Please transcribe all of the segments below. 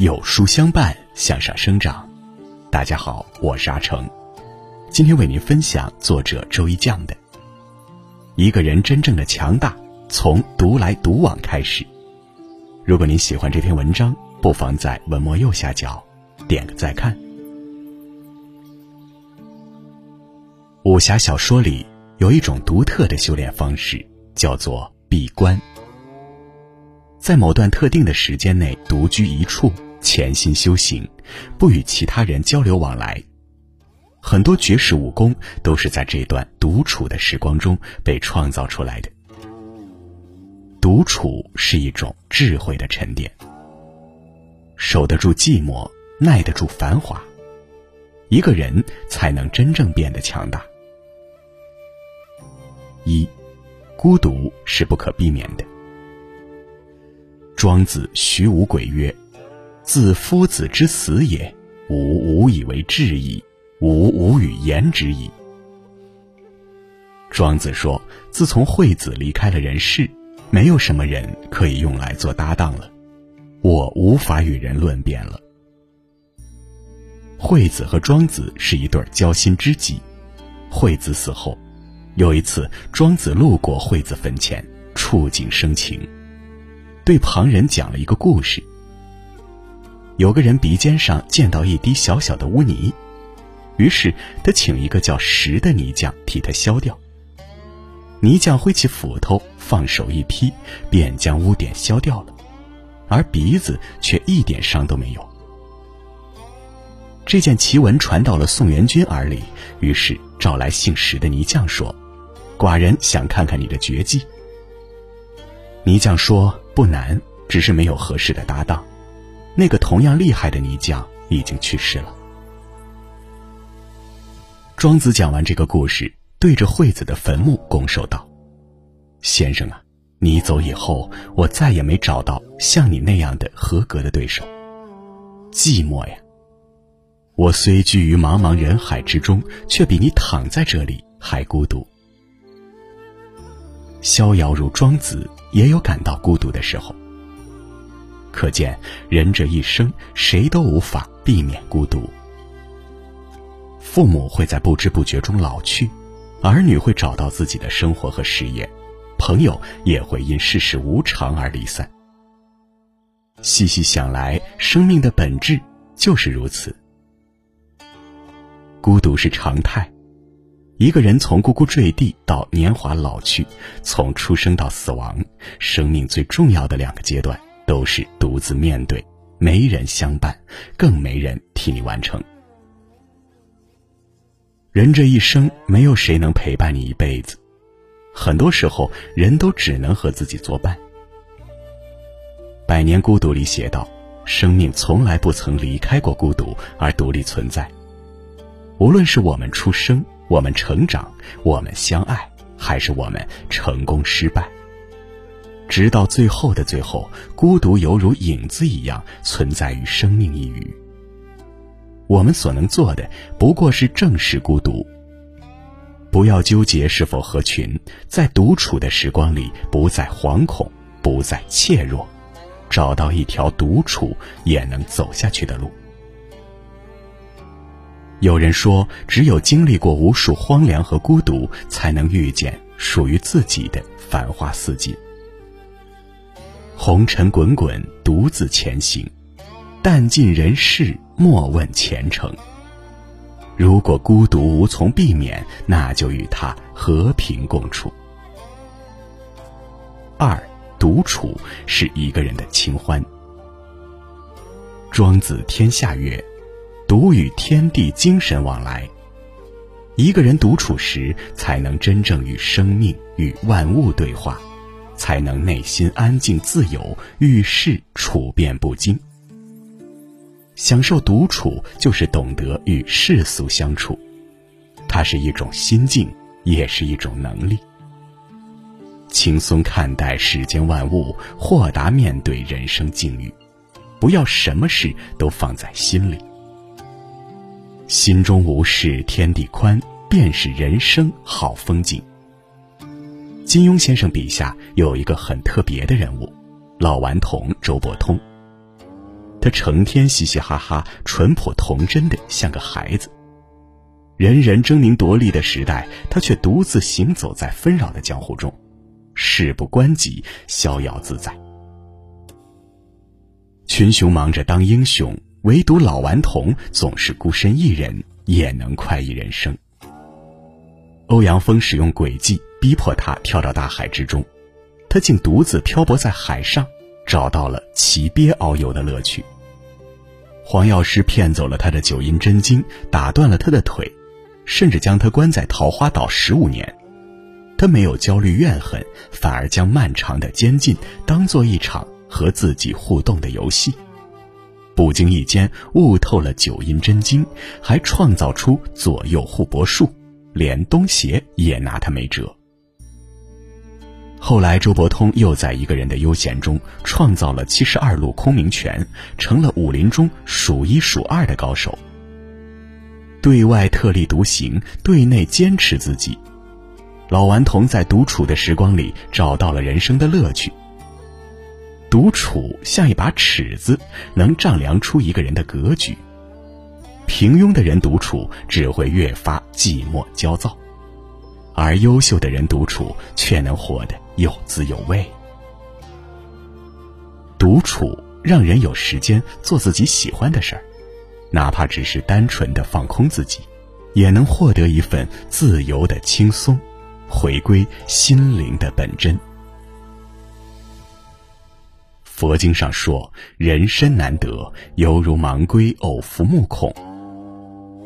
有书相伴，向上生长。大家好，我是阿成，今天为您分享作者周一酱的《一个人真正的强大，从独来独往开始》。如果您喜欢这篇文章，不妨在文末右下角点个再看。武侠小说里有一种独特的修炼方式，叫做闭关。在某段特定的时间内，独居一处，潜心修行，不与其他人交流往来。很多绝世武功都是在这段独处的时光中被创造出来的。独处是一种智慧的沉淀，守得住寂寞，耐得住繁华，一个人才能真正变得强大。一，孤独是不可避免的。庄子徐无鬼曰：“自夫子之死也，吾无以为治矣，吾无与言之矣。”庄子说：“自从惠子离开了人世，没有什么人可以用来做搭档了，我无法与人论辩了。”惠子和庄子是一对交心知己。惠子死后，有一次庄子路过惠子坟前，触景生情。对旁人讲了一个故事。有个人鼻尖上见到一滴小小的污泥，于是他请一个叫石的泥匠替他削掉。泥匠挥起斧头，放手一劈，便将污点削掉了，而鼻子却一点伤都没有。这件奇闻传到了宋元君耳里，于是找来姓石的泥匠说：“寡人想看看你的绝技。”泥匠说。不难，只是没有合适的搭档。那个同样厉害的泥匠已经去世了。庄子讲完这个故事，对着惠子的坟墓拱手道：“先生啊，你走以后，我再也没找到像你那样的合格的对手。寂寞呀！我虽居于茫茫人海之中，却比你躺在这里还孤独。”逍遥如庄子。也有感到孤独的时候。可见，人这一生，谁都无法避免孤独。父母会在不知不觉中老去，儿女会找到自己的生活和事业，朋友也会因世事无常而离散。细细想来，生命的本质就是如此。孤独是常态。一个人从呱呱坠地到年华老去，从出生到死亡，生命最重要的两个阶段都是独自面对，没人相伴，更没人替你完成。人这一生，没有谁能陪伴你一辈子，很多时候，人都只能和自己作伴。《百年孤独》里写道：“生命从来不曾离开过孤独而独立存在，无论是我们出生。”我们成长，我们相爱，还是我们成功失败？直到最后的最后，孤独犹如影子一样存在于生命一隅。我们所能做的，不过是正视孤独。不要纠结是否合群，在独处的时光里，不再惶恐，不再怯弱，找到一条独处也能走下去的路。有人说，只有经历过无数荒凉和孤独，才能遇见属于自己的繁花似锦。红尘滚滚，独自前行，淡尽人世，莫问前程。如果孤独无从避免，那就与他和平共处。二，独处是一个人的清欢。庄子天下曰。独与天地精神往来。一个人独处时，才能真正与生命、与万物对话，才能内心安静自由，遇事处变不惊。享受独处，就是懂得与世俗相处，它是一种心境，也是一种能力。轻松看待世间万物，豁达面对人生境遇，不要什么事都放在心里。心中无事，天地宽，便是人生好风景。金庸先生笔下有一个很特别的人物，老顽童周伯通。他成天嘻嘻哈哈、淳朴童真的像个孩子。人人争名夺利的时代，他却独自行走在纷扰的江湖中，事不关己，逍遥自在。群雄忙着当英雄，唯独老顽童总是孤身一人，也能快意人生。欧阳锋使用诡计逼迫他跳到大海之中，他竟独自漂泊在海上，找到了骑鳖遨游的乐趣。黄药师骗走了他的九阴真经，打断了他的腿。甚至将他关在桃花岛十五年，他没有焦虑怨恨，反而将漫长的监禁当做一场和自己互动的游戏，不经意间悟透了九阴真经，还创造出左右互搏术，连东邪也拿他没辙。后来，周伯通又在一个人的悠闲中创造了七十二路空明拳，成了武林中数一数二的高手。对外特立独行，对内坚持自己。老顽童在独处的时光里找到了人生的乐趣。独处像一把尺子，能丈量出一个人的格局。平庸的人独处只会越发寂寞焦躁，而优秀的人独处却能活得有滋有味。独处让人有时间做自己喜欢的事儿。哪怕只是单纯的放空自己，也能获得一份自由的轻松，回归心灵的本真。佛经上说：“人身难得，犹如盲龟偶伏目孔。”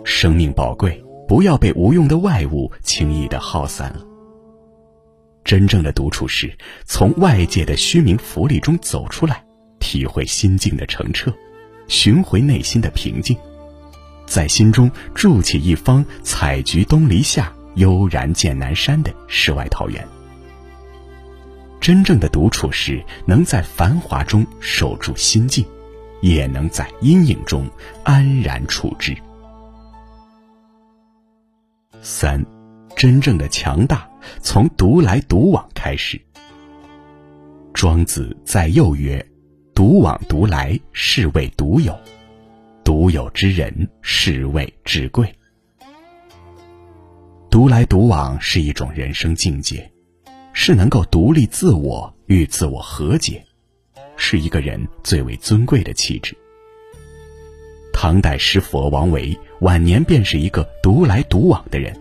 生命宝贵，不要被无用的外物轻易的耗散了。真正的独处是从外界的虚名浮利中走出来，体会心境的澄澈。寻回内心的平静，在心中筑起一方“采菊东篱下，悠然见南山”的世外桃源。真正的独处是能在繁华中守住心境，也能在阴影中安然处之。三，真正的强大从独来独往开始。庄子在右曰。独往独来，是谓独有；独有之人，是谓至贵。独来独往是一种人生境界，是能够独立自我与自我和解，是一个人最为尊贵的气质。唐代诗佛王维晚年便是一个独来独往的人。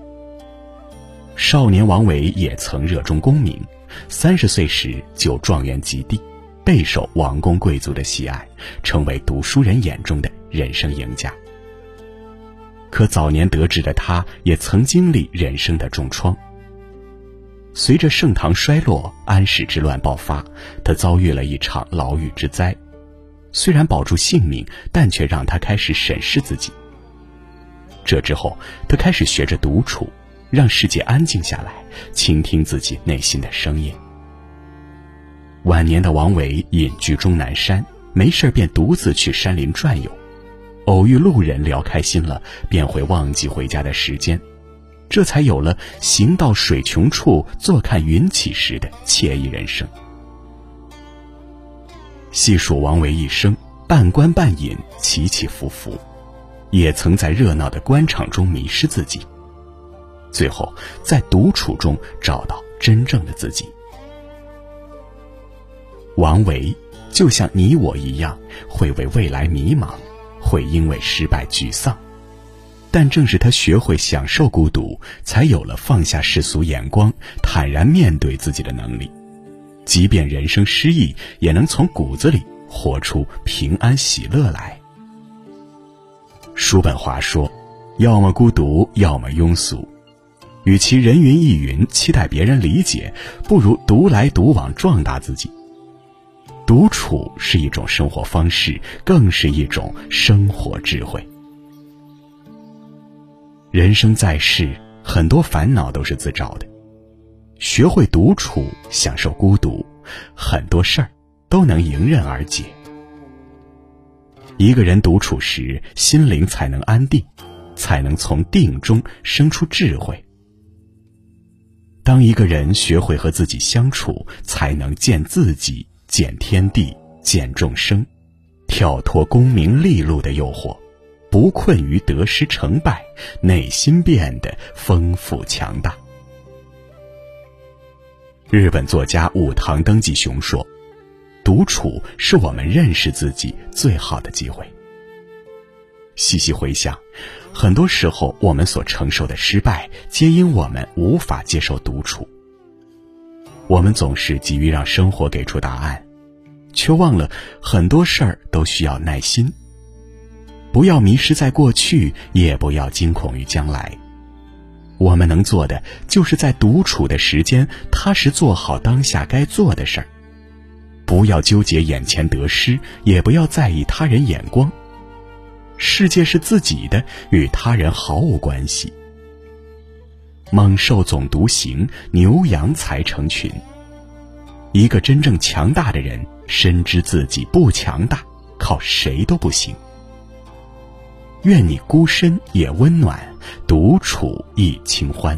少年王维也曾热衷功名，三十岁时就状元及第。备受王公贵族的喜爱，成为读书人眼中的人生赢家。可早年得志的他，也曾经历人生的重创。随着盛唐衰落，安史之乱爆发，他遭遇了一场牢狱之灾。虽然保住性命，但却让他开始审视自己。这之后，他开始学着独处，让世界安静下来，倾听自己内心的声音。晚年的王维隐居终南山，没事便独自去山林转悠，偶遇路人聊开心了，便会忘记回家的时间，这才有了“行到水穷处，坐看云起时”的惬意人生。细数王维一生，半官半隐，起起伏伏，也曾在热闹的官场中迷失自己，最后在独处中找到真正的自己。王维就像你我一样，会为未来迷茫，会因为失败沮丧，但正是他学会享受孤独，才有了放下世俗眼光，坦然面对自己的能力。即便人生失意，也能从骨子里活出平安喜乐来。叔本华说：“要么孤独，要么庸俗。与其人云亦云，期待别人理解，不如独来独往，壮大自己。”独处是一种生活方式，更是一种生活智慧。人生在世，很多烦恼都是自找的。学会独处，享受孤独，很多事儿都能迎刃而解。一个人独处时，心灵才能安定，才能从定中生出智慧。当一个人学会和自己相处，才能见自己。见天地，见众生，跳脱功名利禄的诱惑，不困于得失成败，内心变得丰富强大。日本作家武藤登纪雄说：“独处是我们认识自己最好的机会。”细细回想，很多时候我们所承受的失败，皆因我们无法接受独处。我们总是急于让生活给出答案，却忘了很多事儿都需要耐心。不要迷失在过去，也不要惊恐于将来。我们能做的，就是在独处的时间，踏实做好当下该做的事儿。不要纠结眼前得失，也不要在意他人眼光。世界是自己的，与他人毫无关系。猛兽总独行，牛羊才成群。一个真正强大的人，深知自己不强大，靠谁都不行。愿你孤身也温暖，独处亦清欢。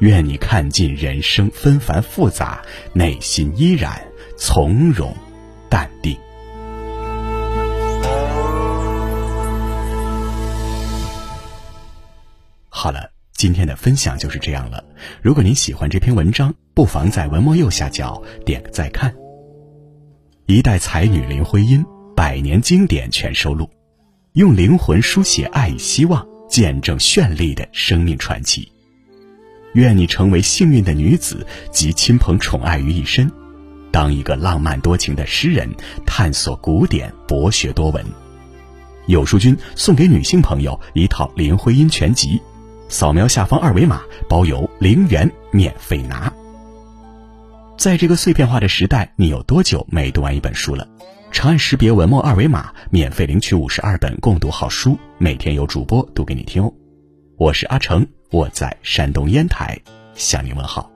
愿你看尽人生纷繁复杂，内心依然从容淡定。好了。今天的分享就是这样了。如果您喜欢这篇文章，不妨在文末右下角点个再看。一代才女林徽因百年经典全收录，用灵魂书写爱与希望，见证绚丽的生命传奇。愿你成为幸运的女子，集亲朋宠爱于一身，当一个浪漫多情的诗人，探索古典，博学多闻。有书君送给女性朋友一套林徽因全集。扫描下方二维码，包邮零元免费拿。在这个碎片化的时代，你有多久没读完一本书了？长按识别文末二维码，免费领取五十二本共读好书，每天有主播读给你听哦。我是阿成，我在山东烟台向你问好。